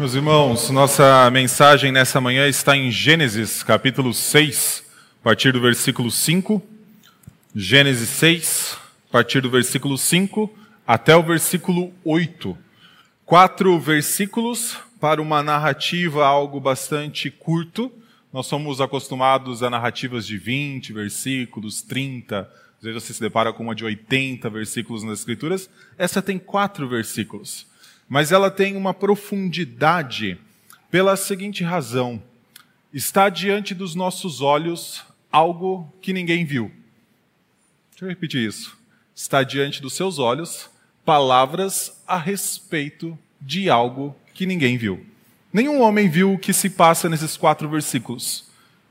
Meus irmãos, nossa mensagem nessa manhã está em Gênesis, capítulo 6, a partir do versículo 5. Gênesis 6, a partir do versículo 5 até o versículo 8. Quatro versículos para uma narrativa algo bastante curto. Nós somos acostumados a narrativas de 20 versículos, 30, às vezes você se depara com uma de 80 versículos nas Escrituras. Essa tem quatro versículos mas ela tem uma profundidade pela seguinte razão: está diante dos nossos olhos algo que ninguém viu. Deixa eu repetir isso. Está diante dos seus olhos palavras a respeito de algo que ninguém viu. Nenhum homem viu o que se passa nesses quatro versículos.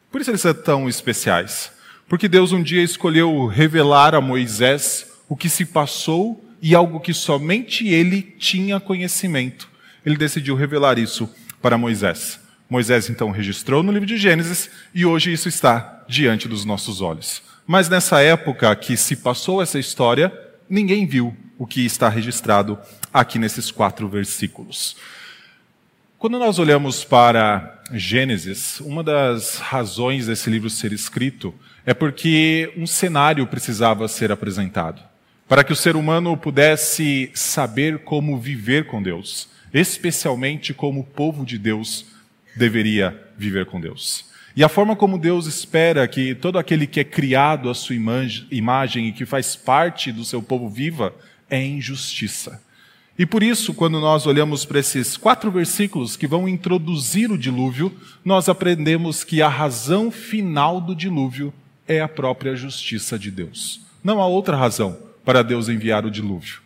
Por isso eles são tão especiais. Porque Deus um dia escolheu revelar a Moisés o que se passou e algo que somente ele tinha conhecimento. Ele decidiu revelar isso para Moisés. Moisés então registrou no livro de Gênesis e hoje isso está diante dos nossos olhos. Mas nessa época que se passou essa história, ninguém viu o que está registrado aqui nesses quatro versículos. Quando nós olhamos para Gênesis, uma das razões desse livro ser escrito é porque um cenário precisava ser apresentado para que o ser humano pudesse saber como viver com Deus, especialmente como o povo de Deus deveria viver com Deus. E a forma como Deus espera que todo aquele que é criado à sua imagem e que faz parte do seu povo viva é em justiça. E por isso, quando nós olhamos para esses quatro versículos que vão introduzir o dilúvio, nós aprendemos que a razão final do dilúvio é a própria justiça de Deus. Não há outra razão para Deus enviar o dilúvio.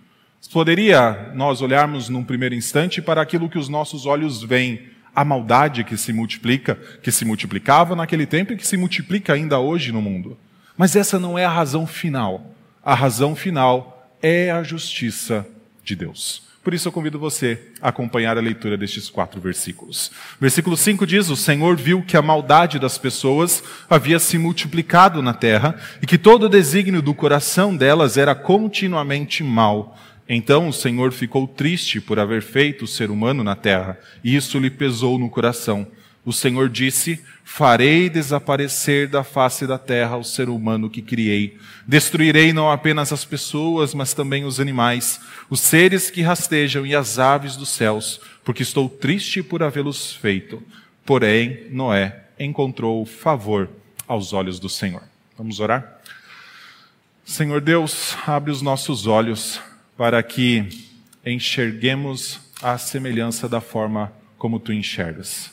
Poderia nós olharmos num primeiro instante para aquilo que os nossos olhos veem, a maldade que se multiplica, que se multiplicava naquele tempo e que se multiplica ainda hoje no mundo. Mas essa não é a razão final. A razão final é a justiça de Deus. Por isso eu convido você a acompanhar a leitura destes quatro versículos. Versículo 5 diz: O Senhor viu que a maldade das pessoas havia se multiplicado na terra e que todo o desígnio do coração delas era continuamente mal. Então o Senhor ficou triste por haver feito o ser humano na terra, e isso lhe pesou no coração. O Senhor disse: Farei desaparecer da face da terra o ser humano que criei. Destruirei não apenas as pessoas, mas também os animais, os seres que rastejam e as aves dos céus, porque estou triste por havê-los feito. Porém, Noé encontrou favor aos olhos do Senhor. Vamos orar? Senhor Deus, abre os nossos olhos para que enxerguemos a semelhança da forma como tu enxergas.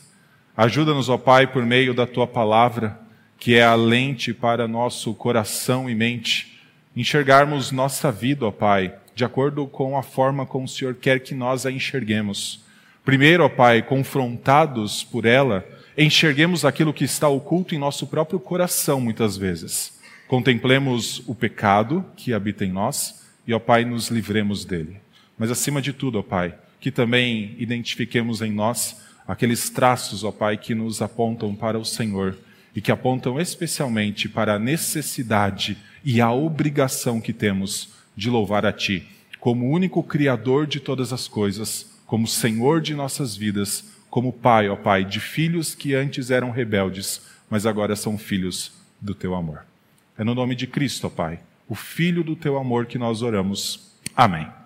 Ajuda-nos, ó Pai, por meio da tua palavra, que é a lente para nosso coração e mente, enxergarmos nossa vida, ó Pai, de acordo com a forma como o Senhor quer que nós a enxerguemos. Primeiro, ó Pai, confrontados por ela, enxerguemos aquilo que está oculto em nosso próprio coração, muitas vezes. Contemplemos o pecado que habita em nós e, ó Pai, nos livremos dele. Mas, acima de tudo, ó Pai, que também identifiquemos em nós aqueles traços, ó Pai, que nos apontam para o Senhor e que apontam especialmente para a necessidade e a obrigação que temos de louvar a Ti, como único Criador de todas as coisas, como Senhor de nossas vidas, como Pai, ó Pai, de filhos que antes eram rebeldes, mas agora são filhos do Teu amor. É no nome de Cristo, ó Pai, o Filho do Teu amor que nós oramos. Amém.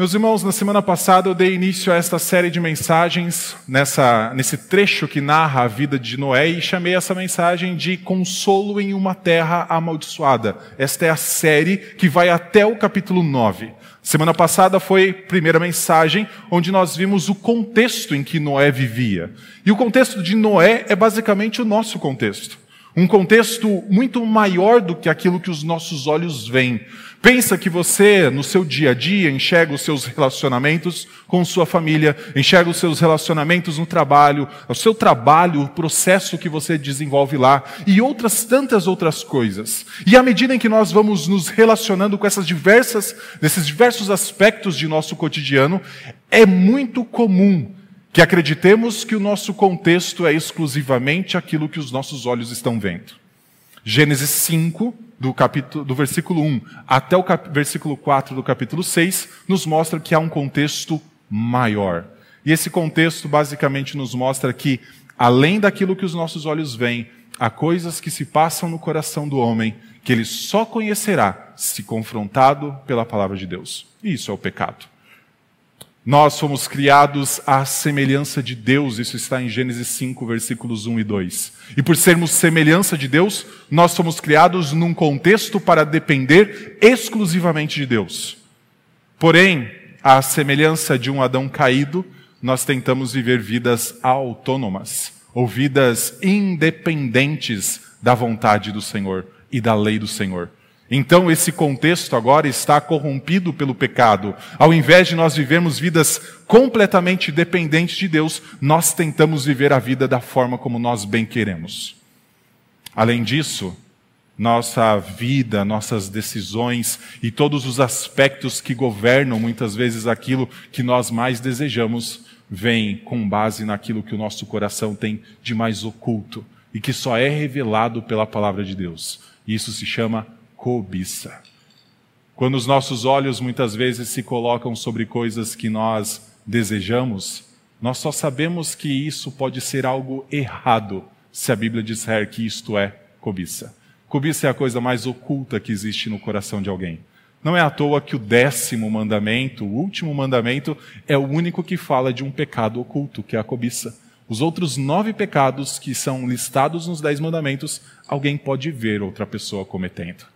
Meus irmãos, na semana passada eu dei início a esta série de mensagens, nessa, nesse trecho que narra a vida de Noé, e chamei essa mensagem de Consolo em uma Terra Amaldiçoada. Esta é a série que vai até o capítulo 9. Semana passada foi a primeira mensagem, onde nós vimos o contexto em que Noé vivia. E o contexto de Noé é basicamente o nosso contexto. Um contexto muito maior do que aquilo que os nossos olhos veem. Pensa que você, no seu dia a dia, enxerga os seus relacionamentos com sua família, enxerga os seus relacionamentos no trabalho, o seu trabalho, o processo que você desenvolve lá e outras tantas outras coisas. E à medida em que nós vamos nos relacionando com essas diversas, desses diversos aspectos de nosso cotidiano, é muito comum que acreditemos que o nosso contexto é exclusivamente aquilo que os nossos olhos estão vendo. Gênesis 5, do, capítulo, do versículo 1 até o cap, versículo 4 do capítulo 6, nos mostra que há um contexto maior. E esse contexto basicamente nos mostra que, além daquilo que os nossos olhos veem, há coisas que se passam no coração do homem que ele só conhecerá se confrontado pela palavra de Deus. E isso é o pecado. Nós fomos criados à semelhança de Deus, isso está em Gênesis 5, versículos 1 e 2. E por sermos semelhança de Deus, nós fomos criados num contexto para depender exclusivamente de Deus. Porém, à semelhança de um Adão caído, nós tentamos viver vidas autônomas, ou vidas independentes da vontade do Senhor e da lei do Senhor. Então, esse contexto agora está corrompido pelo pecado. Ao invés de nós vivermos vidas completamente dependentes de Deus, nós tentamos viver a vida da forma como nós bem queremos. Além disso, nossa vida, nossas decisões e todos os aspectos que governam muitas vezes aquilo que nós mais desejamos, vêm com base naquilo que o nosso coração tem de mais oculto e que só é revelado pela palavra de Deus. Isso se chama cobiça. Quando os nossos olhos muitas vezes se colocam sobre coisas que nós desejamos, nós só sabemos que isso pode ser algo errado se a Bíblia disser que isto é cobiça. Cobiça é a coisa mais oculta que existe no coração de alguém. Não é à toa que o décimo mandamento, o último mandamento, é o único que fala de um pecado oculto, que é a cobiça. Os outros nove pecados que são listados nos dez mandamentos, alguém pode ver outra pessoa cometendo.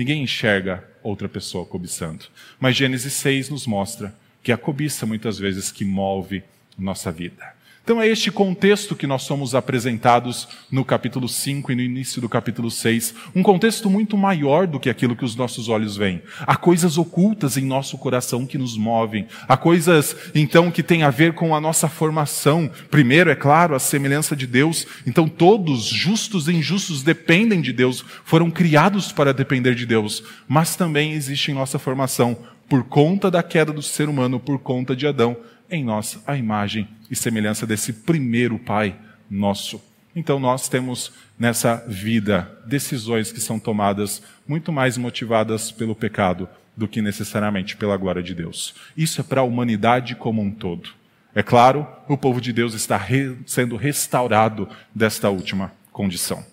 Ninguém enxerga outra pessoa cobiçando. Mas Gênesis 6 nos mostra que a cobiça muitas vezes que move nossa vida. Então é este contexto que nós somos apresentados no capítulo 5 e no início do capítulo 6, um contexto muito maior do que aquilo que os nossos olhos veem. Há coisas ocultas em nosso coração que nos movem, há coisas então que têm a ver com a nossa formação. Primeiro, é claro, a semelhança de Deus. Então todos, justos e injustos, dependem de Deus, foram criados para depender de Deus, mas também existe em nossa formação por conta da queda do ser humano, por conta de Adão, em nós a imagem e semelhança desse primeiro Pai nosso. Então nós temos nessa vida decisões que são tomadas muito mais motivadas pelo pecado do que necessariamente pela glória de Deus. Isso é para a humanidade como um todo. É claro, o povo de Deus está re sendo restaurado desta última condição.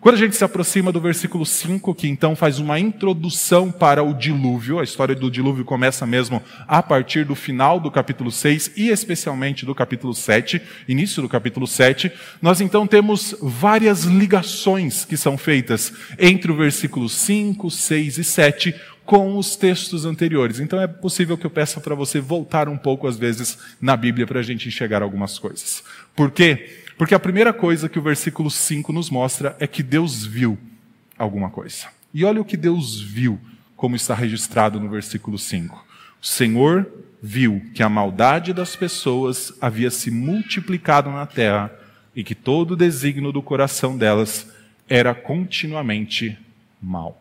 Quando a gente se aproxima do versículo 5, que então faz uma introdução para o dilúvio, a história do dilúvio começa mesmo a partir do final do capítulo 6 e especialmente do capítulo 7, início do capítulo 7, nós então temos várias ligações que são feitas entre o versículo 5, 6 e 7 com os textos anteriores. Então é possível que eu peça para você voltar um pouco às vezes na Bíblia para a gente enxergar algumas coisas. Por quê? Porque a primeira coisa que o versículo 5 nos mostra é que Deus viu alguma coisa. E olha o que Deus viu, como está registrado no versículo 5. O Senhor viu que a maldade das pessoas havia se multiplicado na terra e que todo o desígnio do coração delas era continuamente mal.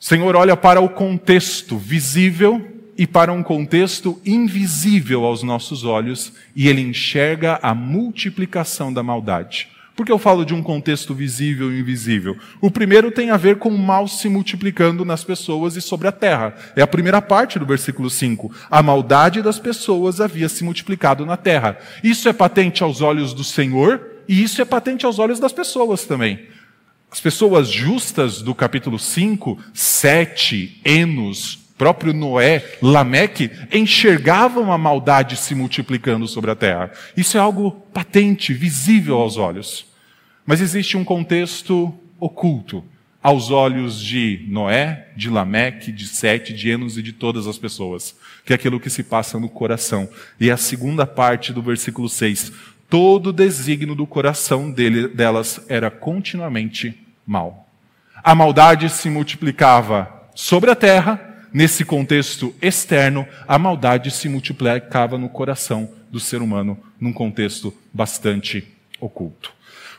O Senhor olha para o contexto visível e para um contexto invisível aos nossos olhos, e ele enxerga a multiplicação da maldade. Por que eu falo de um contexto visível e invisível? O primeiro tem a ver com o mal se multiplicando nas pessoas e sobre a terra. É a primeira parte do versículo 5. A maldade das pessoas havia se multiplicado na terra. Isso é patente aos olhos do Senhor e isso é patente aos olhos das pessoas também. As pessoas justas do capítulo 5, Sete, Enos, próprio Noé, Lameque, enxergavam a maldade se multiplicando sobre a terra. Isso é algo patente, visível aos olhos. Mas existe um contexto oculto aos olhos de Noé, de Lameque, de Sete, de Enos e de todas as pessoas, que é aquilo que se passa no coração. E a segunda parte do versículo 6, todo o desígnio do coração dele, delas era continuamente mal. A maldade se multiplicava sobre a terra, nesse contexto externo, a maldade se multiplicava no coração do ser humano, num contexto bastante oculto.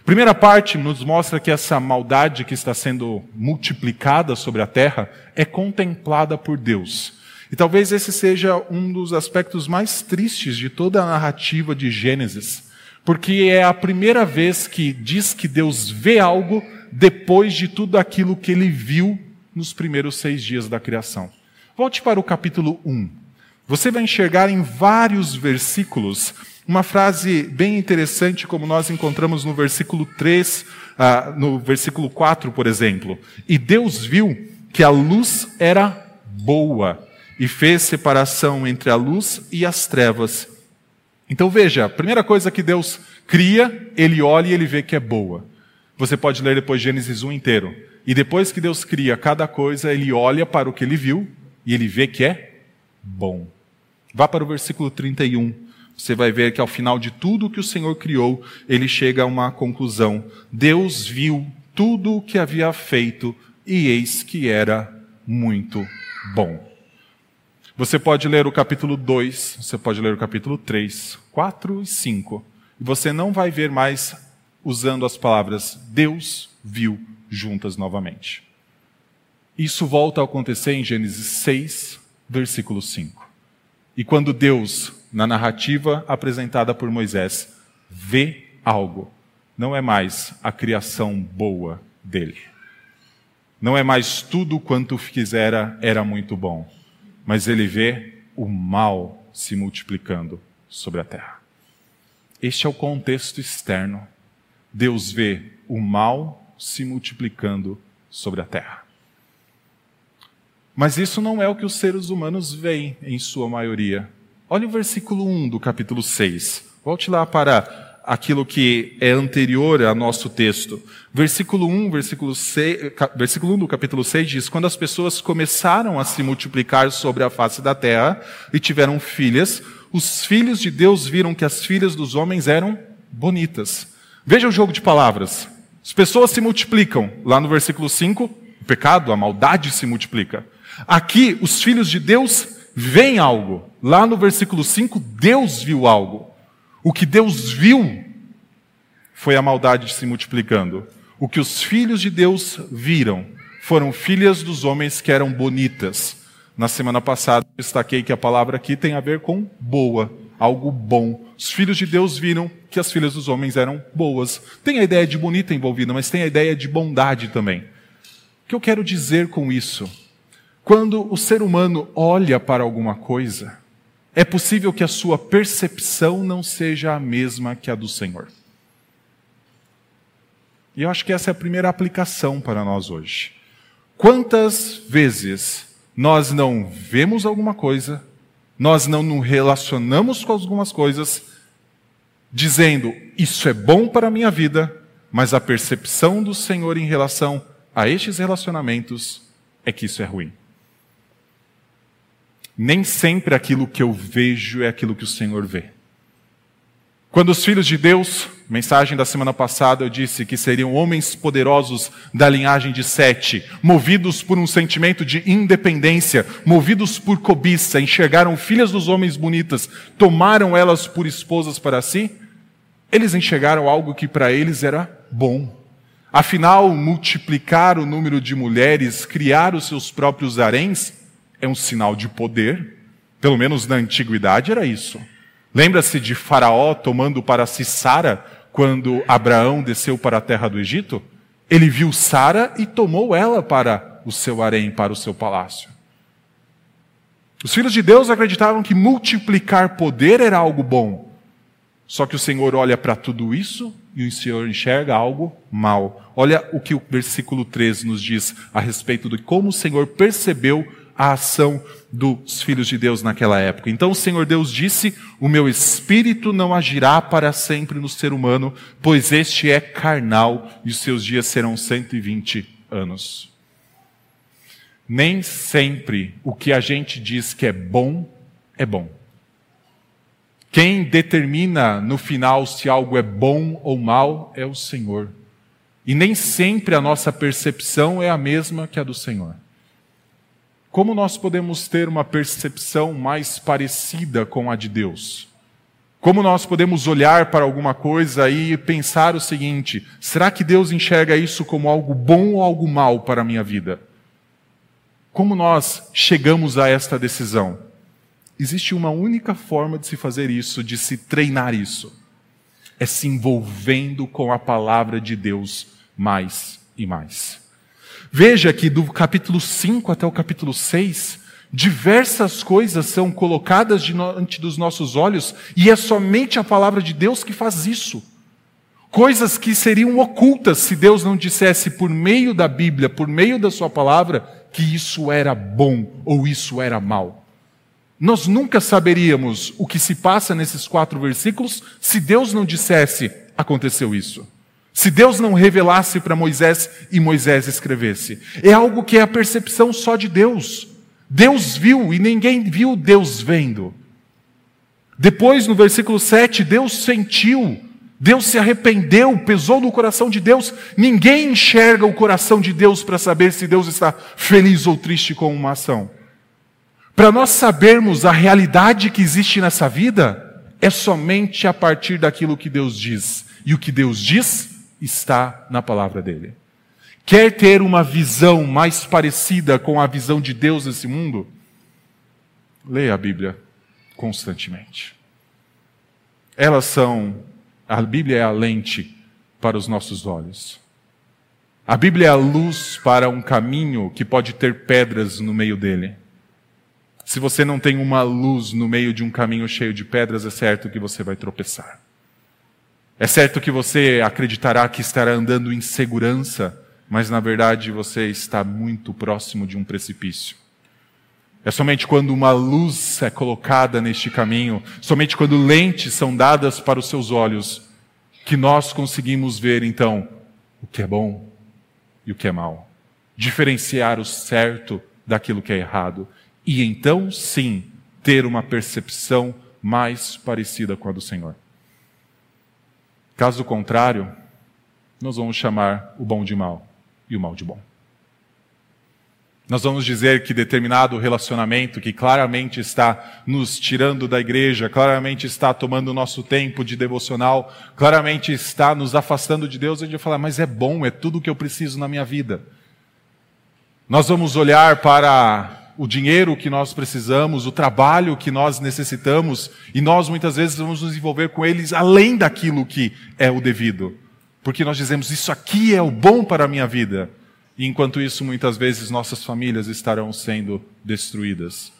Primeira parte nos mostra que essa maldade que está sendo multiplicada sobre a terra é contemplada por Deus. E talvez esse seja um dos aspectos mais tristes de toda a narrativa de Gênesis, porque é a primeira vez que diz que Deus vê algo depois de tudo aquilo que ele viu nos primeiros seis dias da criação. Volte para o capítulo 1. Você vai enxergar em vários versículos uma frase bem interessante, como nós encontramos no versículo 3, ah, no versículo 4, por exemplo. E Deus viu que a luz era boa e fez separação entre a luz e as trevas. Então veja, a primeira coisa que Deus cria, ele olha e ele vê que é boa. Você pode ler depois Gênesis 1 inteiro. E depois que Deus cria cada coisa, ele olha para o que ele viu e ele vê que é bom. Vá para o versículo 31. Você vai ver que ao final de tudo que o Senhor criou, ele chega a uma conclusão. Deus viu tudo o que havia feito e eis que era muito bom. Você pode ler o capítulo 2, você pode ler o capítulo 3, 4 e 5. E você não vai ver mais usando as palavras Deus viu juntas novamente. Isso volta a acontecer em Gênesis 6, versículo 5. E quando Deus, na narrativa apresentada por Moisés, vê algo, não é mais a criação boa dele. Não é mais tudo quanto quisera era muito bom, mas ele vê o mal se multiplicando sobre a terra. Este é o contexto externo. Deus vê o mal se multiplicando sobre a terra. Mas isso não é o que os seres humanos veem em sua maioria. Olha o versículo 1 do capítulo 6. Volte lá para aquilo que é anterior ao nosso texto. Versículo 1, versículo, 6, versículo 1 do capítulo 6 diz: Quando as pessoas começaram a se multiplicar sobre a face da terra e tiveram filhas, os filhos de Deus viram que as filhas dos homens eram bonitas. Veja o jogo de palavras. As pessoas se multiplicam. Lá no versículo 5, o pecado, a maldade se multiplica. Aqui, os filhos de Deus veem algo. Lá no versículo 5, Deus viu algo. O que Deus viu foi a maldade se multiplicando. O que os filhos de Deus viram foram filhas dos homens que eram bonitas. Na semana passada, destaquei que a palavra aqui tem a ver com boa, algo bom. Os filhos de Deus viram que as filhas dos homens eram boas. Tem a ideia de bonita envolvida, mas tem a ideia de bondade também. O que eu quero dizer com isso? Quando o ser humano olha para alguma coisa, é possível que a sua percepção não seja a mesma que a do Senhor. E eu acho que essa é a primeira aplicação para nós hoje. Quantas vezes nós não vemos alguma coisa, nós não nos relacionamos com algumas coisas, dizendo, isso é bom para a minha vida, mas a percepção do Senhor em relação a estes relacionamentos é que isso é ruim. Nem sempre aquilo que eu vejo é aquilo que o Senhor vê. Quando os filhos de Deus, mensagem da semana passada, eu disse que seriam homens poderosos da linhagem de Sete, movidos por um sentimento de independência, movidos por cobiça, enxergaram filhas dos homens bonitas, tomaram elas por esposas para si, eles enxergaram algo que para eles era bom. Afinal, multiplicar o número de mulheres, criar os seus próprios haréns, é um sinal de poder. Pelo menos na antiguidade era isso. Lembra-se de Faraó tomando para si Sara quando Abraão desceu para a terra do Egito? Ele viu Sara e tomou ela para o seu harém, para o seu palácio. Os filhos de Deus acreditavam que multiplicar poder era algo bom. Só que o Senhor olha para tudo isso e o Senhor enxerga algo mal. Olha o que o versículo 13 nos diz a respeito de como o Senhor percebeu a ação dos filhos de Deus naquela época. Então o Senhor Deus disse: O meu espírito não agirá para sempre no ser humano, pois este é carnal e os seus dias serão 120 anos. Nem sempre o que a gente diz que é bom é bom. Quem determina no final se algo é bom ou mal é o Senhor. E nem sempre a nossa percepção é a mesma que a do Senhor. Como nós podemos ter uma percepção mais parecida com a de Deus? Como nós podemos olhar para alguma coisa e pensar o seguinte: será que Deus enxerga isso como algo bom ou algo mal para a minha vida? Como nós chegamos a esta decisão? Existe uma única forma de se fazer isso, de se treinar isso: é se envolvendo com a palavra de Deus mais e mais. Veja que do capítulo 5 até o capítulo 6, Diversas coisas são colocadas diante dos nossos olhos e é somente a palavra de Deus que faz isso. Coisas que seriam ocultas se Deus não dissesse por meio da Bíblia, por meio da Sua palavra, que isso era bom ou isso era mal. Nós nunca saberíamos o que se passa nesses quatro versículos se Deus não dissesse aconteceu isso. Se Deus não revelasse para Moisés e Moisés escrevesse. É algo que é a percepção só de Deus. Deus viu e ninguém viu Deus vendo. Depois, no versículo 7, Deus sentiu, Deus se arrependeu, pesou no coração de Deus. Ninguém enxerga o coração de Deus para saber se Deus está feliz ou triste com uma ação. Para nós sabermos a realidade que existe nessa vida, é somente a partir daquilo que Deus diz. E o que Deus diz está na palavra dele. Quer ter uma visão mais parecida com a visão de Deus nesse mundo? Leia a Bíblia constantemente. Elas são, a Bíblia é a lente para os nossos olhos. A Bíblia é a luz para um caminho que pode ter pedras no meio dele. Se você não tem uma luz no meio de um caminho cheio de pedras, é certo que você vai tropeçar. É certo que você acreditará que estará andando em segurança, mas na verdade você está muito próximo de um precipício. É somente quando uma luz é colocada neste caminho, somente quando lentes são dadas para os seus olhos, que nós conseguimos ver então o que é bom e o que é mal. Diferenciar o certo daquilo que é errado e então sim ter uma percepção mais parecida com a do Senhor. Caso contrário, nós vamos chamar o bom de mal e o mal de bom. Nós vamos dizer que determinado relacionamento que claramente está nos tirando da igreja, claramente está tomando o nosso tempo de devocional, claramente está nos afastando de Deus, a gente vai falar, mas é bom, é tudo o que eu preciso na minha vida. Nós vamos olhar para o dinheiro que nós precisamos, o trabalho que nós necessitamos, e nós muitas vezes vamos nos envolver com eles além daquilo que é o devido. Porque nós dizemos, isso aqui é o bom para a minha vida. E enquanto isso, muitas vezes nossas famílias estarão sendo destruídas.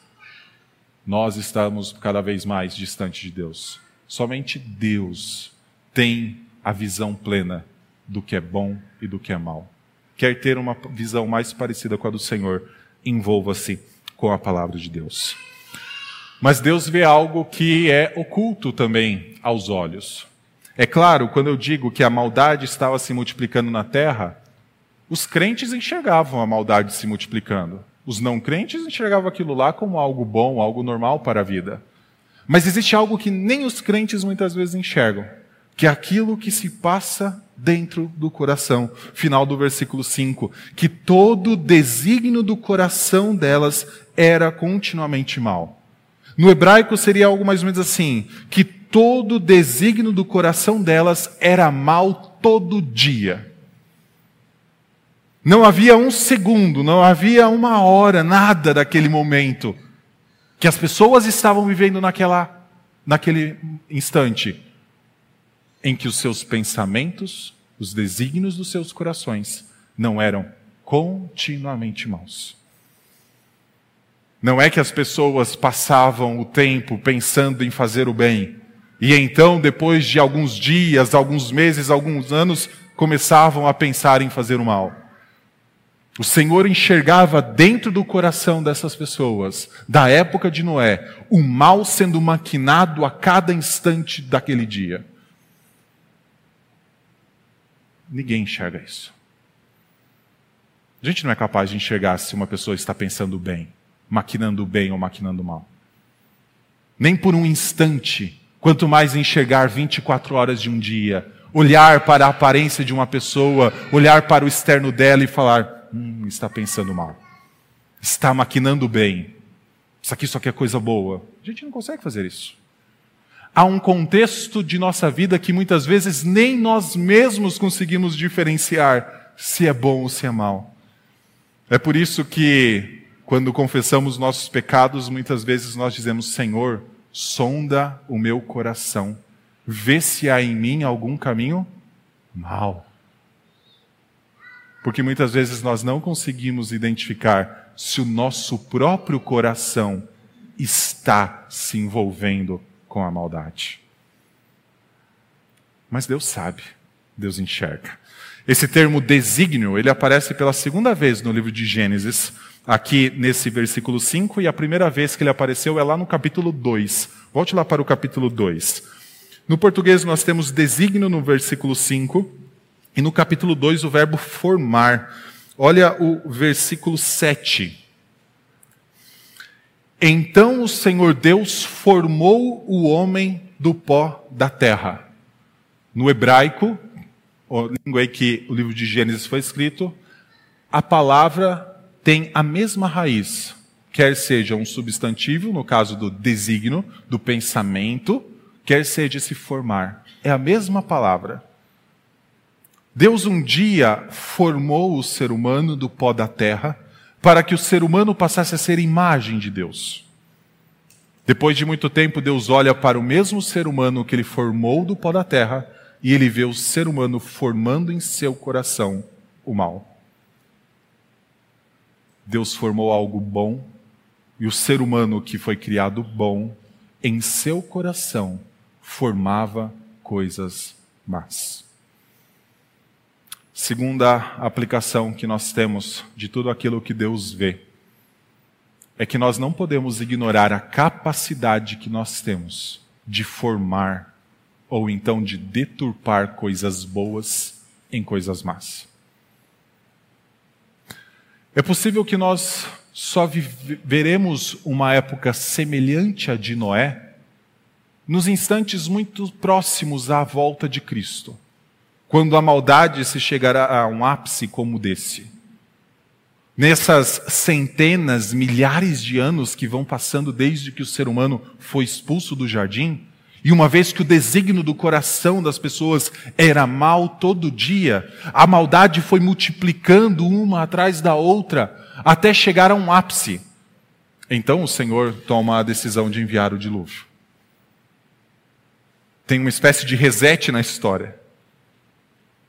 Nós estamos cada vez mais distantes de Deus. Somente Deus tem a visão plena do que é bom e do que é mal. Quer ter uma visão mais parecida com a do Senhor, envolva-se com a palavra de Deus. Mas Deus vê algo que é oculto também aos olhos. É claro, quando eu digo que a maldade estava se multiplicando na terra, os crentes enxergavam a maldade se multiplicando. Os não crentes enxergavam aquilo lá como algo bom, algo normal para a vida. Mas existe algo que nem os crentes muitas vezes enxergam, que é aquilo que se passa dentro do coração. Final do versículo 5. Que todo desígnio do coração delas era continuamente mal. No hebraico seria algo mais ou menos assim: que todo desígnio do coração delas era mal todo dia. Não havia um segundo, não havia uma hora, nada daquele momento que as pessoas estavam vivendo naquela, naquele instante em que os seus pensamentos, os desígnios dos seus corações não eram continuamente maus. Não é que as pessoas passavam o tempo pensando em fazer o bem, e então, depois de alguns dias, alguns meses, alguns anos, começavam a pensar em fazer o mal. O Senhor enxergava dentro do coração dessas pessoas, da época de Noé, o mal sendo maquinado a cada instante daquele dia. Ninguém enxerga isso. A gente não é capaz de enxergar se uma pessoa está pensando bem, maquinando bem ou maquinando mal. Nem por um instante, quanto mais enxergar 24 horas de um dia, olhar para a aparência de uma pessoa, olhar para o externo dela e falar: hum, está pensando mal, está maquinando bem, isso aqui só quer coisa boa. A gente não consegue fazer isso há um contexto de nossa vida que muitas vezes nem nós mesmos conseguimos diferenciar se é bom ou se é mal. É por isso que, quando confessamos nossos pecados, muitas vezes nós dizemos: Senhor, sonda o meu coração, vê se há em mim algum caminho mal. Porque muitas vezes nós não conseguimos identificar se o nosso próprio coração está se envolvendo com a maldade. Mas Deus sabe, Deus enxerga. Esse termo desígnio, ele aparece pela segunda vez no livro de Gênesis, aqui nesse versículo 5, e a primeira vez que ele apareceu é lá no capítulo 2. Volte lá para o capítulo 2. No português nós temos desígnio no versículo 5, e no capítulo 2 o verbo formar. Olha o versículo 7. Então o Senhor Deus formou o homem do pó da terra. No hebraico, a língua em que o livro de Gênesis foi escrito, a palavra tem a mesma raiz, quer seja um substantivo, no caso do designo, do pensamento, quer seja se formar. É a mesma palavra. Deus um dia formou o ser humano do pó da terra para que o ser humano passasse a ser imagem de Deus. Depois de muito tempo, Deus olha para o mesmo ser humano que ele formou do pó da terra e ele vê o ser humano formando em seu coração o mal. Deus formou algo bom e o ser humano que foi criado bom, em seu coração, formava coisas más. Segunda aplicação que nós temos de tudo aquilo que Deus vê é que nós não podemos ignorar a capacidade que nós temos de formar ou então de deturpar coisas boas em coisas más. É possível que nós só veremos uma época semelhante à de Noé nos instantes muito próximos à volta de Cristo, quando a maldade se chegará a um ápice como desse. Nessas centenas, milhares de anos que vão passando desde que o ser humano foi expulso do jardim, e uma vez que o desígnio do coração das pessoas era mal todo dia, a maldade foi multiplicando uma atrás da outra, até chegar a um ápice. Então o Senhor toma a decisão de enviar o dilúvio. Tem uma espécie de reset na história.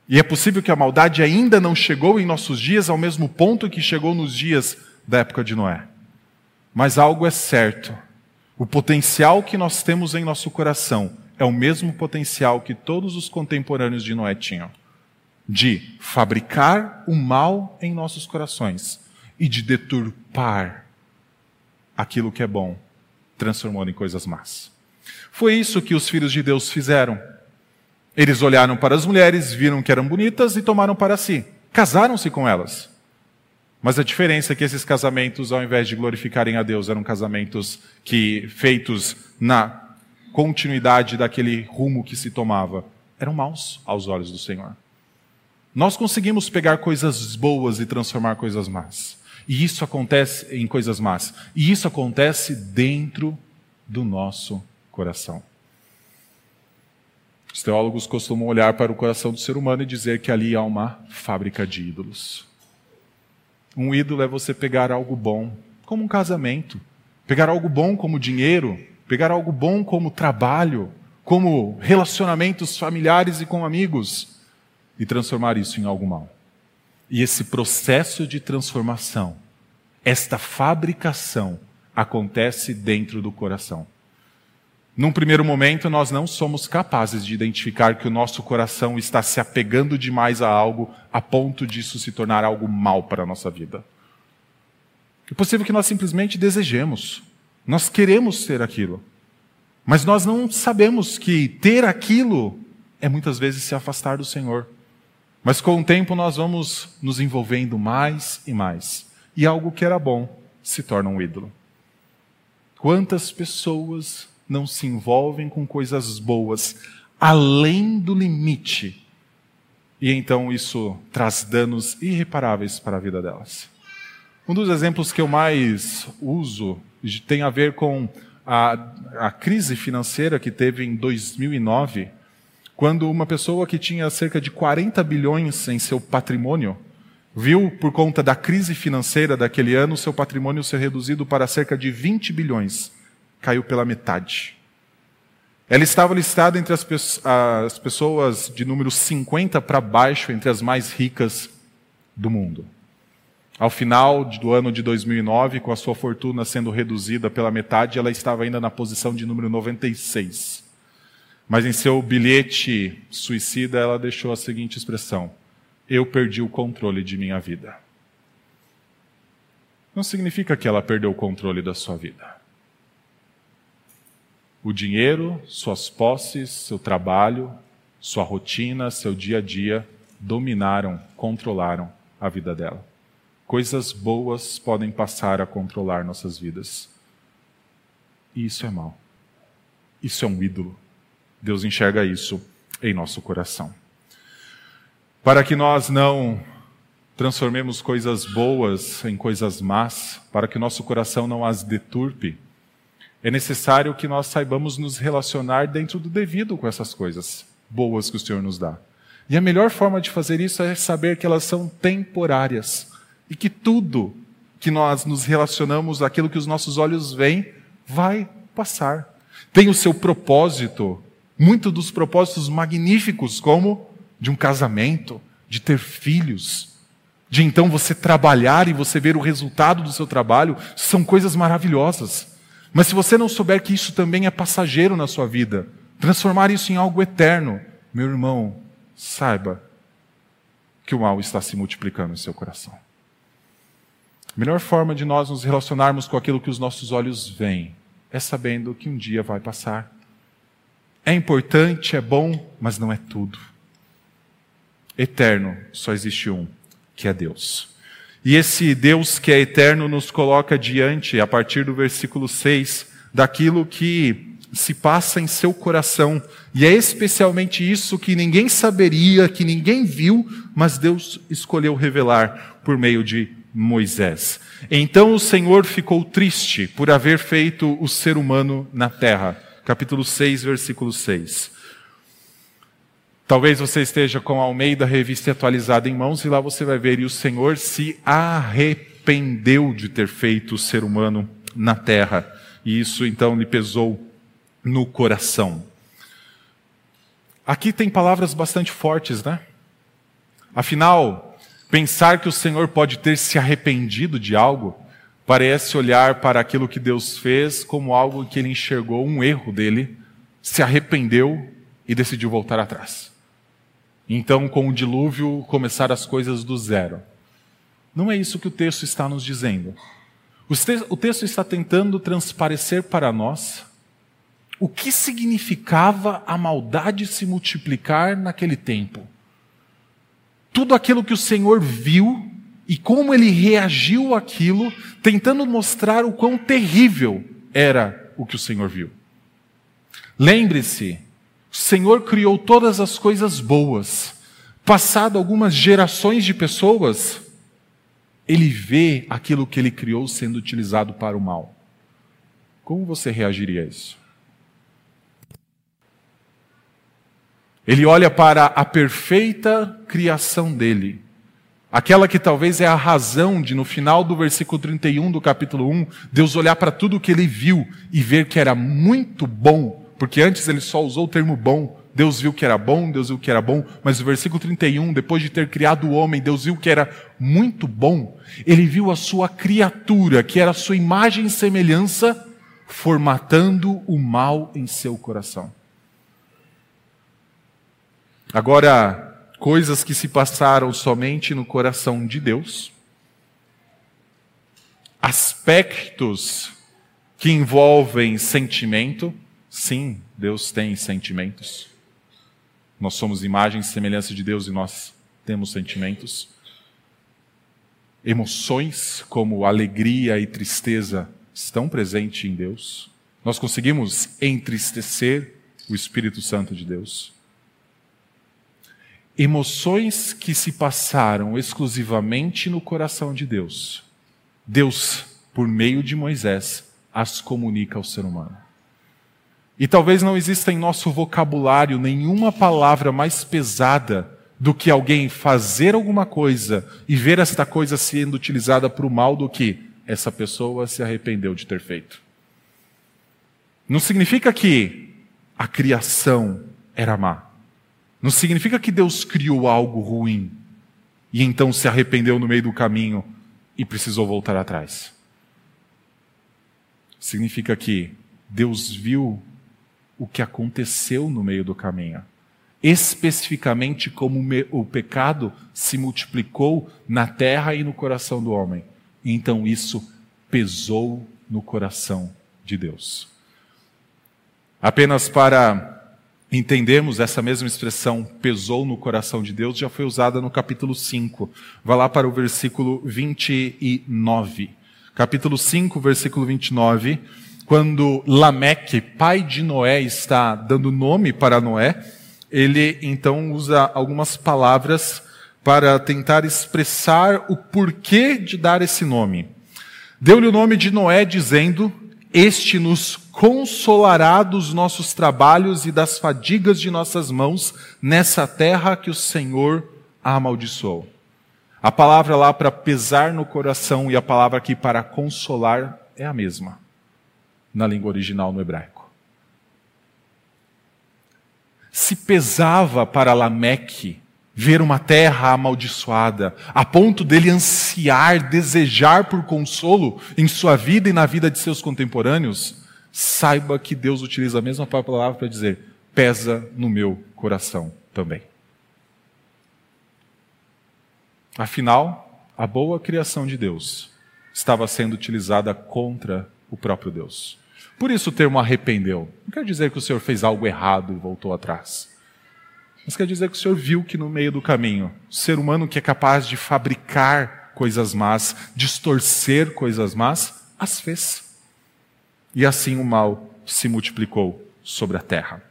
E é possível que a maldade ainda não chegou em nossos dias ao mesmo ponto que chegou nos dias da época de Noé. Mas algo é certo o potencial que nós temos em nosso coração é o mesmo potencial que todos os contemporâneos de Noé tinham de fabricar o mal em nossos corações e de deturpar aquilo que é bom, transformando em coisas más. Foi isso que os filhos de Deus fizeram. Eles olharam para as mulheres, viram que eram bonitas e tomaram para si. Casaram-se com elas. Mas a diferença é que esses casamentos, ao invés de glorificarem a Deus, eram casamentos que feitos na continuidade daquele rumo que se tomava, eram maus aos olhos do Senhor. Nós conseguimos pegar coisas boas e transformar coisas más. E isso acontece em coisas más. E isso acontece dentro do nosso coração. Os teólogos costumam olhar para o coração do ser humano e dizer que ali há uma fábrica de ídolos. Um ídolo é você pegar algo bom, como um casamento, pegar algo bom como dinheiro, pegar algo bom como trabalho, como relacionamentos familiares e com amigos, e transformar isso em algo mal. E esse processo de transformação, esta fabricação, acontece dentro do coração. Num primeiro momento, nós não somos capazes de identificar que o nosso coração está se apegando demais a algo a ponto disso se tornar algo mal para a nossa vida. É possível que nós simplesmente desejemos, nós queremos ter aquilo, mas nós não sabemos que ter aquilo é muitas vezes se afastar do Senhor. Mas com o tempo nós vamos nos envolvendo mais e mais, e algo que era bom se torna um ídolo. Quantas pessoas não se envolvem com coisas boas além do limite. E então isso traz danos irreparáveis para a vida delas. Um dos exemplos que eu mais uso tem a ver com a, a crise financeira que teve em 2009, quando uma pessoa que tinha cerca de 40 bilhões em seu patrimônio viu, por conta da crise financeira daquele ano, seu patrimônio ser reduzido para cerca de 20 bilhões caiu pela metade. Ela estava listada entre as, pe as pessoas de número 50 para baixo, entre as mais ricas do mundo. Ao final do ano de 2009, com a sua fortuna sendo reduzida pela metade, ela estava ainda na posição de número 96. Mas em seu bilhete suicida, ela deixou a seguinte expressão: Eu perdi o controle de minha vida. Não significa que ela perdeu o controle da sua vida. O dinheiro, suas posses, seu trabalho, sua rotina, seu dia a dia dominaram, controlaram a vida dela. Coisas boas podem passar a controlar nossas vidas. E isso é mal. Isso é um ídolo. Deus enxerga isso em nosso coração. Para que nós não transformemos coisas boas em coisas más, para que nosso coração não as deturpe, é necessário que nós saibamos nos relacionar dentro do devido com essas coisas boas que o Senhor nos dá. E a melhor forma de fazer isso é saber que elas são temporárias e que tudo que nós nos relacionamos, aquilo que os nossos olhos veem, vai passar. Tem o seu propósito, muito dos propósitos magníficos, como de um casamento, de ter filhos, de então você trabalhar e você ver o resultado do seu trabalho, são coisas maravilhosas. Mas se você não souber que isso também é passageiro na sua vida, transformar isso em algo eterno, meu irmão, saiba que o mal está se multiplicando em seu coração. A melhor forma de nós nos relacionarmos com aquilo que os nossos olhos veem é sabendo que um dia vai passar. É importante, é bom, mas não é tudo. Eterno, só existe um, que é Deus. E esse Deus que é eterno nos coloca diante, a partir do versículo 6, daquilo que se passa em seu coração. E é especialmente isso que ninguém saberia, que ninguém viu, mas Deus escolheu revelar por meio de Moisés. Então o Senhor ficou triste por haver feito o ser humano na terra. Capítulo 6, versículo 6. Talvez você esteja com a Almeida Revista atualizada em mãos e lá você vai ver, e o Senhor se arrependeu de ter feito o ser humano na terra. E isso então lhe pesou no coração. Aqui tem palavras bastante fortes, né? Afinal, pensar que o Senhor pode ter se arrependido de algo parece olhar para aquilo que Deus fez como algo que ele enxergou um erro dele, se arrependeu e decidiu voltar atrás. Então, com o dilúvio, começar as coisas do zero. Não é isso que o texto está nos dizendo. O texto está tentando transparecer para nós o que significava a maldade se multiplicar naquele tempo. Tudo aquilo que o Senhor viu e como ele reagiu àquilo, tentando mostrar o quão terrível era o que o Senhor viu. Lembre-se, o Senhor criou todas as coisas boas. Passado algumas gerações de pessoas, ele vê aquilo que ele criou sendo utilizado para o mal. Como você reagiria a isso? Ele olha para a perfeita criação dele, aquela que talvez é a razão de, no final do versículo 31 do capítulo 1, Deus olhar para tudo o que ele viu e ver que era muito bom, porque antes ele só usou o termo bom. Deus viu que era bom, Deus viu que era bom, mas o versículo 31, depois de ter criado o homem, Deus viu que era muito bom. Ele viu a sua criatura, que era a sua imagem e semelhança, formatando o mal em seu coração. Agora, coisas que se passaram somente no coração de Deus, aspectos que envolvem sentimento, sim, Deus tem sentimentos. Nós somos imagem e semelhança de Deus e nós temos sentimentos. Emoções como alegria e tristeza estão presentes em Deus. Nós conseguimos entristecer o Espírito Santo de Deus emoções que se passaram exclusivamente no coração de Deus, Deus, por meio de Moisés, as comunica ao ser humano. E talvez não exista em nosso vocabulário nenhuma palavra mais pesada do que alguém fazer alguma coisa e ver esta coisa sendo utilizada para o mal do que essa pessoa se arrependeu de ter feito. Não significa que a criação era má. Não significa que Deus criou algo ruim e então se arrependeu no meio do caminho e precisou voltar atrás. Significa que Deus viu o que aconteceu no meio do caminho. Especificamente como o pecado se multiplicou na terra e no coração do homem. Então isso pesou no coração de Deus. Apenas para entendermos essa mesma expressão pesou no coração de Deus, já foi usada no capítulo 5. Vá lá para o versículo 29. Capítulo 5, versículo 29, quando Lameque, pai de Noé, está dando nome para Noé, ele então usa algumas palavras para tentar expressar o porquê de dar esse nome. Deu-lhe o nome de Noé, dizendo: Este nos consolará dos nossos trabalhos e das fadigas de nossas mãos nessa terra que o Senhor amaldiçoou. A palavra lá para pesar no coração e a palavra aqui para consolar é a mesma na língua original no hebraico. Se pesava para Lameque ver uma terra amaldiçoada, a ponto dele ansiar, desejar por consolo em sua vida e na vida de seus contemporâneos, saiba que Deus utiliza a mesma palavra para dizer: pesa no meu coração também. Afinal, a boa criação de Deus estava sendo utilizada contra o próprio Deus. Por isso o termo arrependeu. Não quer dizer que o Senhor fez algo errado e voltou atrás. Mas quer dizer que o Senhor viu que no meio do caminho, o ser humano que é capaz de fabricar coisas más, distorcer coisas más, as fez. E assim o mal se multiplicou sobre a terra.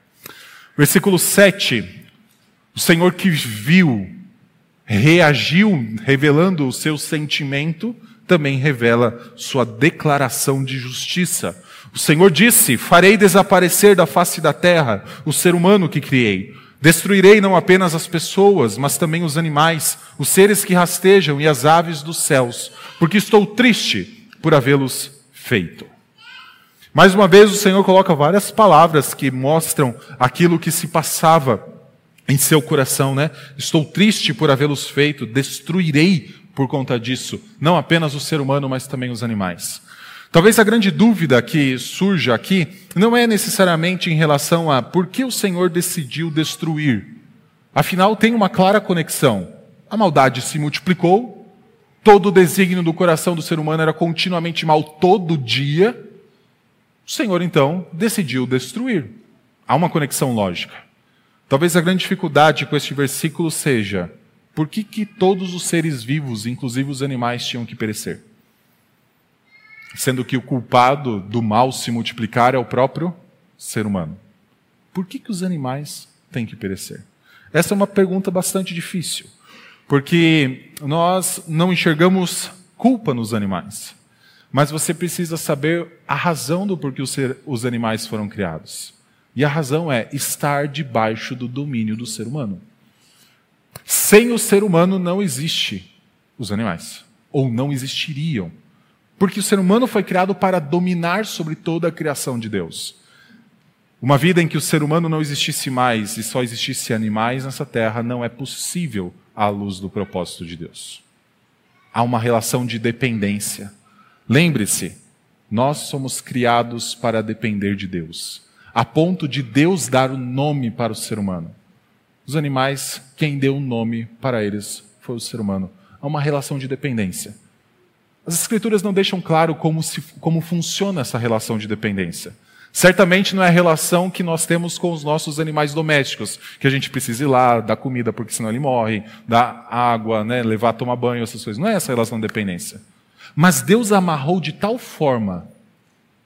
Versículo 7. O Senhor que viu, reagiu, revelando o seu sentimento, também revela sua declaração de justiça. O Senhor disse: Farei desaparecer da face da terra o ser humano que criei. Destruirei não apenas as pessoas, mas também os animais, os seres que rastejam e as aves dos céus, porque estou triste por havê-los feito. Mais uma vez, o Senhor coloca várias palavras que mostram aquilo que se passava em seu coração, né? Estou triste por havê-los feito, destruirei por conta disso, não apenas o ser humano, mas também os animais. Talvez a grande dúvida que surja aqui não é necessariamente em relação a por que o Senhor decidiu destruir. Afinal, tem uma clara conexão. A maldade se multiplicou, todo o desígnio do coração do ser humano era continuamente mal todo dia, o Senhor então decidiu destruir. Há uma conexão lógica. Talvez a grande dificuldade com este versículo seja: por que, que todos os seres vivos, inclusive os animais, tinham que perecer? Sendo que o culpado do mal se multiplicar é o próprio ser humano. Por que, que os animais têm que perecer? Essa é uma pergunta bastante difícil, porque nós não enxergamos culpa nos animais. Mas você precisa saber a razão do porquê os animais foram criados. E a razão é estar debaixo do domínio do ser humano. Sem o ser humano não existe os animais, ou não existiriam. Porque o ser humano foi criado para dominar sobre toda a criação de Deus. Uma vida em que o ser humano não existisse mais e só existisse animais nessa terra não é possível à luz do propósito de Deus. Há uma relação de dependência. Lembre-se, nós somos criados para depender de Deus, a ponto de Deus dar o nome para o ser humano. Os animais, quem deu o nome para eles foi o ser humano. Há uma relação de dependência. As Escrituras não deixam claro como, se, como funciona essa relação de dependência. Certamente não é a relação que nós temos com os nossos animais domésticos, que a gente precisa ir lá, dar comida porque senão ele morre, dar água, né, levar a tomar banho, essas coisas. Não é essa relação de dependência. Mas Deus amarrou de tal forma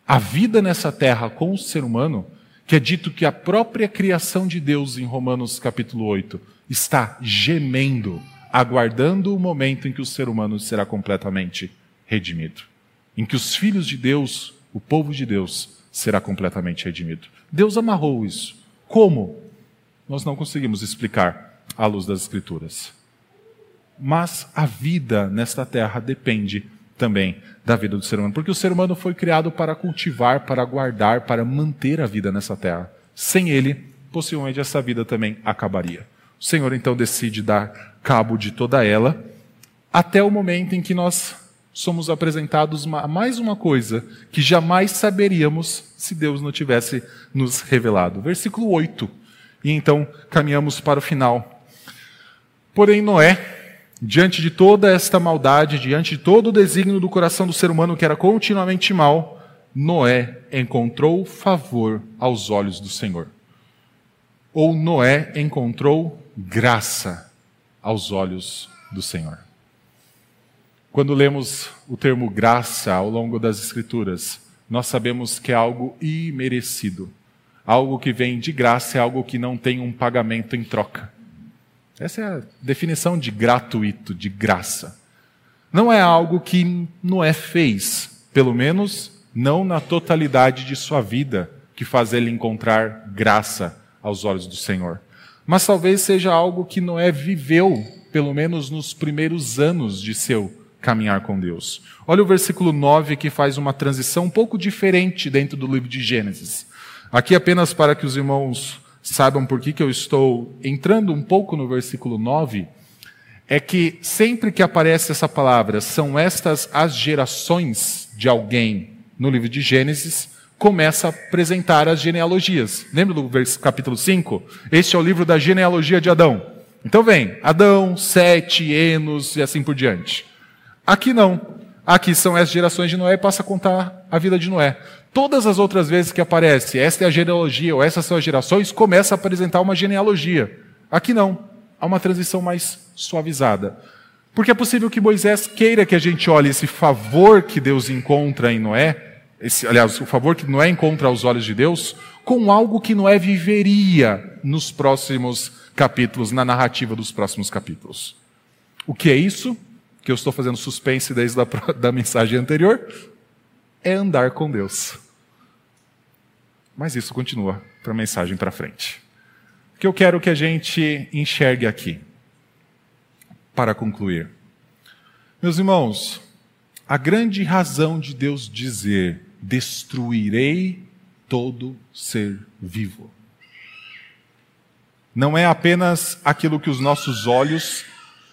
a vida nessa terra com o ser humano, que é dito que a própria criação de Deus, em Romanos capítulo 8, está gemendo, aguardando o momento em que o ser humano será completamente redimido. Em que os filhos de Deus, o povo de Deus, será completamente redimido. Deus amarrou isso. Como? Nós não conseguimos explicar à luz das Escrituras. Mas a vida nesta terra depende também da vida do ser humano, porque o ser humano foi criado para cultivar, para guardar, para manter a vida nessa terra. Sem ele, possivelmente essa vida também acabaria. O Senhor então decide dar cabo de toda ela, até o momento em que nós somos apresentados a mais uma coisa que jamais saberíamos se Deus não tivesse nos revelado. Versículo 8. E então caminhamos para o final. Porém, Noé, diante de toda esta maldade, diante de todo o desígnio do coração do ser humano que era continuamente mal, Noé encontrou favor aos olhos do Senhor. Ou Noé encontrou graça aos olhos do Senhor. Quando lemos o termo graça ao longo das Escrituras, nós sabemos que é algo imerecido. Algo que vem de graça é algo que não tem um pagamento em troca. Essa é a definição de gratuito, de graça. Não é algo que Noé fez, pelo menos não na totalidade de sua vida, que faz ele encontrar graça aos olhos do Senhor. Mas talvez seja algo que Noé viveu, pelo menos nos primeiros anos de seu caminhar com Deus. Olha o versículo 9 que faz uma transição um pouco diferente dentro do livro de Gênesis. Aqui apenas para que os irmãos saibam por que, que eu estou entrando um pouco no versículo 9, é que sempre que aparece essa palavra, são estas as gerações de alguém no livro de Gênesis, começa a apresentar as genealogias. Lembra do capítulo 5? Este é o livro da genealogia de Adão. Então vem Adão, Sete, Enos e assim por diante. Aqui não. Aqui são as gerações de Noé e passa a contar a vida de Noé. Todas as outras vezes que aparece, esta é a genealogia ou essas são as gerações, começa a apresentar uma genealogia. Aqui não. Há uma transição mais suavizada. Porque é possível que Moisés queira que a gente olhe esse favor que Deus encontra em Noé, esse, aliás, o favor que Noé encontra aos olhos de Deus, com algo que Noé viveria nos próximos capítulos, na narrativa dos próximos capítulos. O que é isso? Que eu estou fazendo suspense desde a da mensagem anterior. É andar com Deus. Mas isso continua para a mensagem para frente. O que eu quero que a gente enxergue aqui para concluir. Meus irmãos, a grande razão de Deus dizer: destruirei todo ser vivo. Não é apenas aquilo que os nossos olhos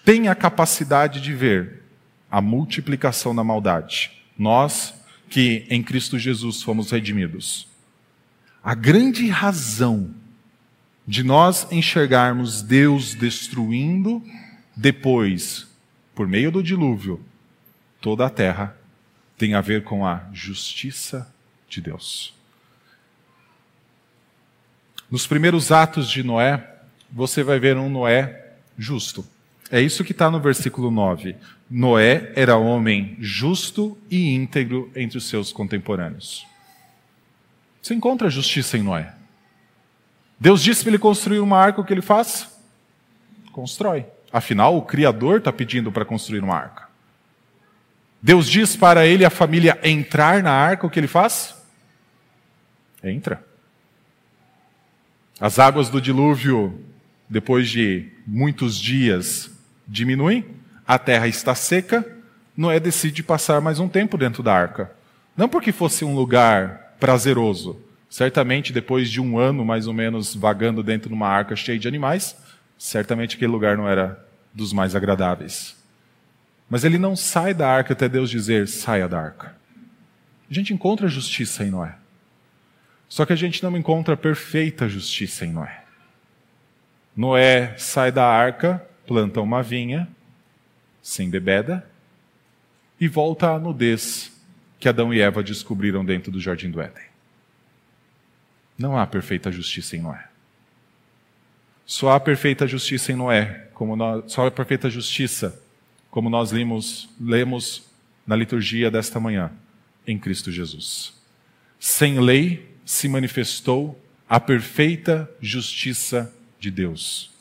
têm a capacidade de ver, a multiplicação da maldade. Nós que em Cristo Jesus fomos redimidos. A grande razão de nós enxergarmos Deus destruindo depois, por meio do dilúvio, toda a terra tem a ver com a justiça de Deus. Nos primeiros atos de Noé, você vai ver um Noé justo. É isso que está no versículo 9. Noé era homem justo e íntegro entre os seus contemporâneos. Você encontra justiça em Noé. Deus disse para ele construir uma arca, o que ele faz? Constrói. Afinal, o Criador está pedindo para construir uma arca. Deus diz para ele a família entrar na arca, o que ele faz? Entra. As águas do dilúvio, depois de muitos dias, diminuem, a terra está seca, Noé decide passar mais um tempo dentro da arca. Não porque fosse um lugar prazeroso. Certamente, depois de um ano mais ou menos vagando dentro de uma arca cheia de animais, certamente aquele lugar não era dos mais agradáveis. Mas ele não sai da arca até Deus dizer: saia da arca. A gente encontra justiça em Noé. Só que a gente não encontra perfeita justiça em Noé. Noé sai da arca, planta uma vinha, sem bebeda, e volta à nudez que Adão e Eva descobriram dentro do jardim do Éden. Não há perfeita justiça em Noé. Só há perfeita justiça em Noé, como nós, só há perfeita justiça, como nós lemos na liturgia desta manhã, em Cristo Jesus. Sem lei se manifestou a perfeita justiça de Deus,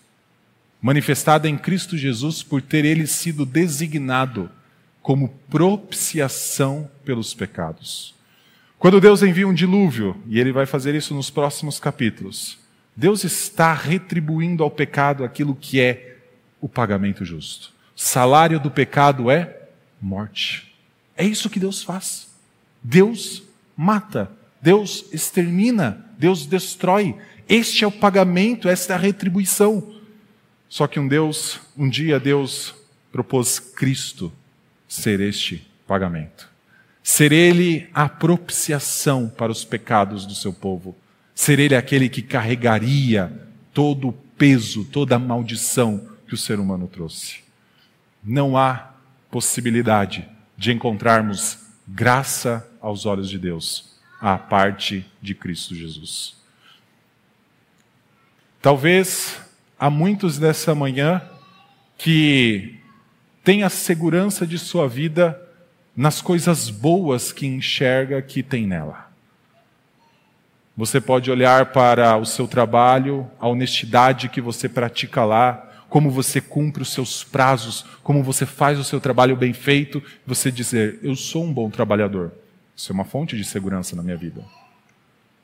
manifestada em Cristo Jesus por ter ele sido designado como propiciação pelos pecados. Quando Deus envia um dilúvio, e ele vai fazer isso nos próximos capítulos, Deus está retribuindo ao pecado aquilo que é o pagamento justo. Salário do pecado é morte. É isso que Deus faz. Deus mata, Deus extermina, Deus destrói. Este é o pagamento, esta é a retribuição. Só que um Deus, um dia Deus propôs Cristo ser este pagamento. Ser Ele a propiciação para os pecados do seu povo. Ser Ele aquele que carregaria todo o peso, toda a maldição que o ser humano trouxe. Não há possibilidade de encontrarmos graça aos olhos de Deus à parte de Cristo Jesus. Talvez há muitos dessa manhã que têm a segurança de sua vida nas coisas boas que enxerga que tem nela. Você pode olhar para o seu trabalho, a honestidade que você pratica lá, como você cumpre os seus prazos, como você faz o seu trabalho bem feito, você dizer: Eu sou um bom trabalhador. Isso é uma fonte de segurança na minha vida.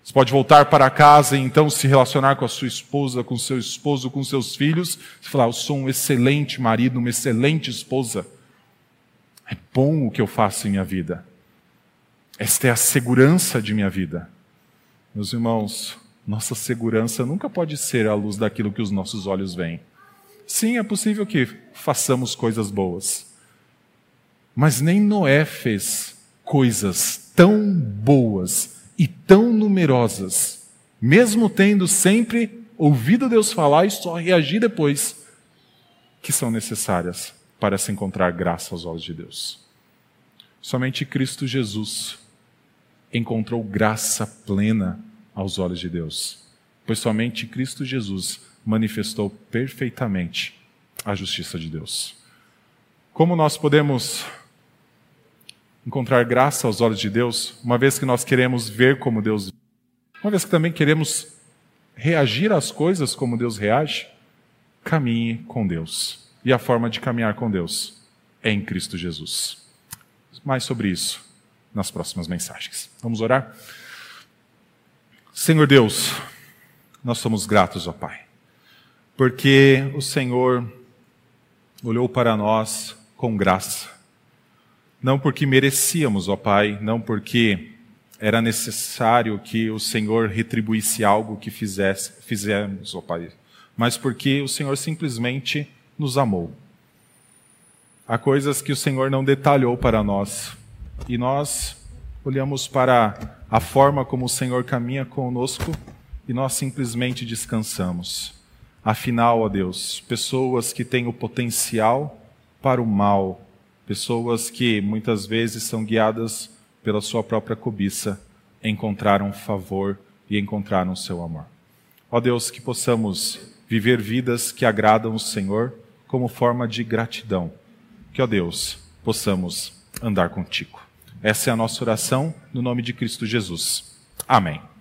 Você pode voltar para casa e então se relacionar com a sua esposa, com seu esposo, com seus filhos, e falar: Eu sou um excelente marido, uma excelente esposa. É bom o que eu faço em minha vida. Esta é a segurança de minha vida. Meus irmãos, nossa segurança nunca pode ser à luz daquilo que os nossos olhos veem. Sim, é possível que façamos coisas boas. Mas nem Noé fez coisas tão boas e tão numerosas, mesmo tendo sempre ouvido Deus falar e só reagir depois, que são necessárias para se encontrar graça aos olhos de Deus. Somente Cristo Jesus encontrou graça plena aos olhos de Deus, pois somente Cristo Jesus manifestou perfeitamente a justiça de Deus. Como nós podemos encontrar graça aos olhos de Deus, uma vez que nós queremos ver como Deus uma vez que também queremos reagir às coisas como Deus reage, caminhe com Deus. E a forma de caminhar com Deus é em Cristo Jesus. Mais sobre isso nas próximas mensagens. Vamos orar? Senhor Deus, nós somos gratos, ó Pai porque o Senhor olhou para nós com graça. Não porque merecíamos, ó Pai, não porque era necessário que o Senhor retribuísse algo que fizesse, fizemos, ó Pai, mas porque o Senhor simplesmente nos amou. Há coisas que o Senhor não detalhou para nós, e nós olhamos para a forma como o Senhor caminha conosco e nós simplesmente descansamos. Afinal, ó Deus, pessoas que têm o potencial para o mal, pessoas que muitas vezes são guiadas pela sua própria cobiça, encontraram favor e encontraram seu amor. Ó Deus, que possamos viver vidas que agradam o Senhor como forma de gratidão. Que, ó Deus, possamos andar contigo. Essa é a nossa oração no nome de Cristo Jesus. Amém.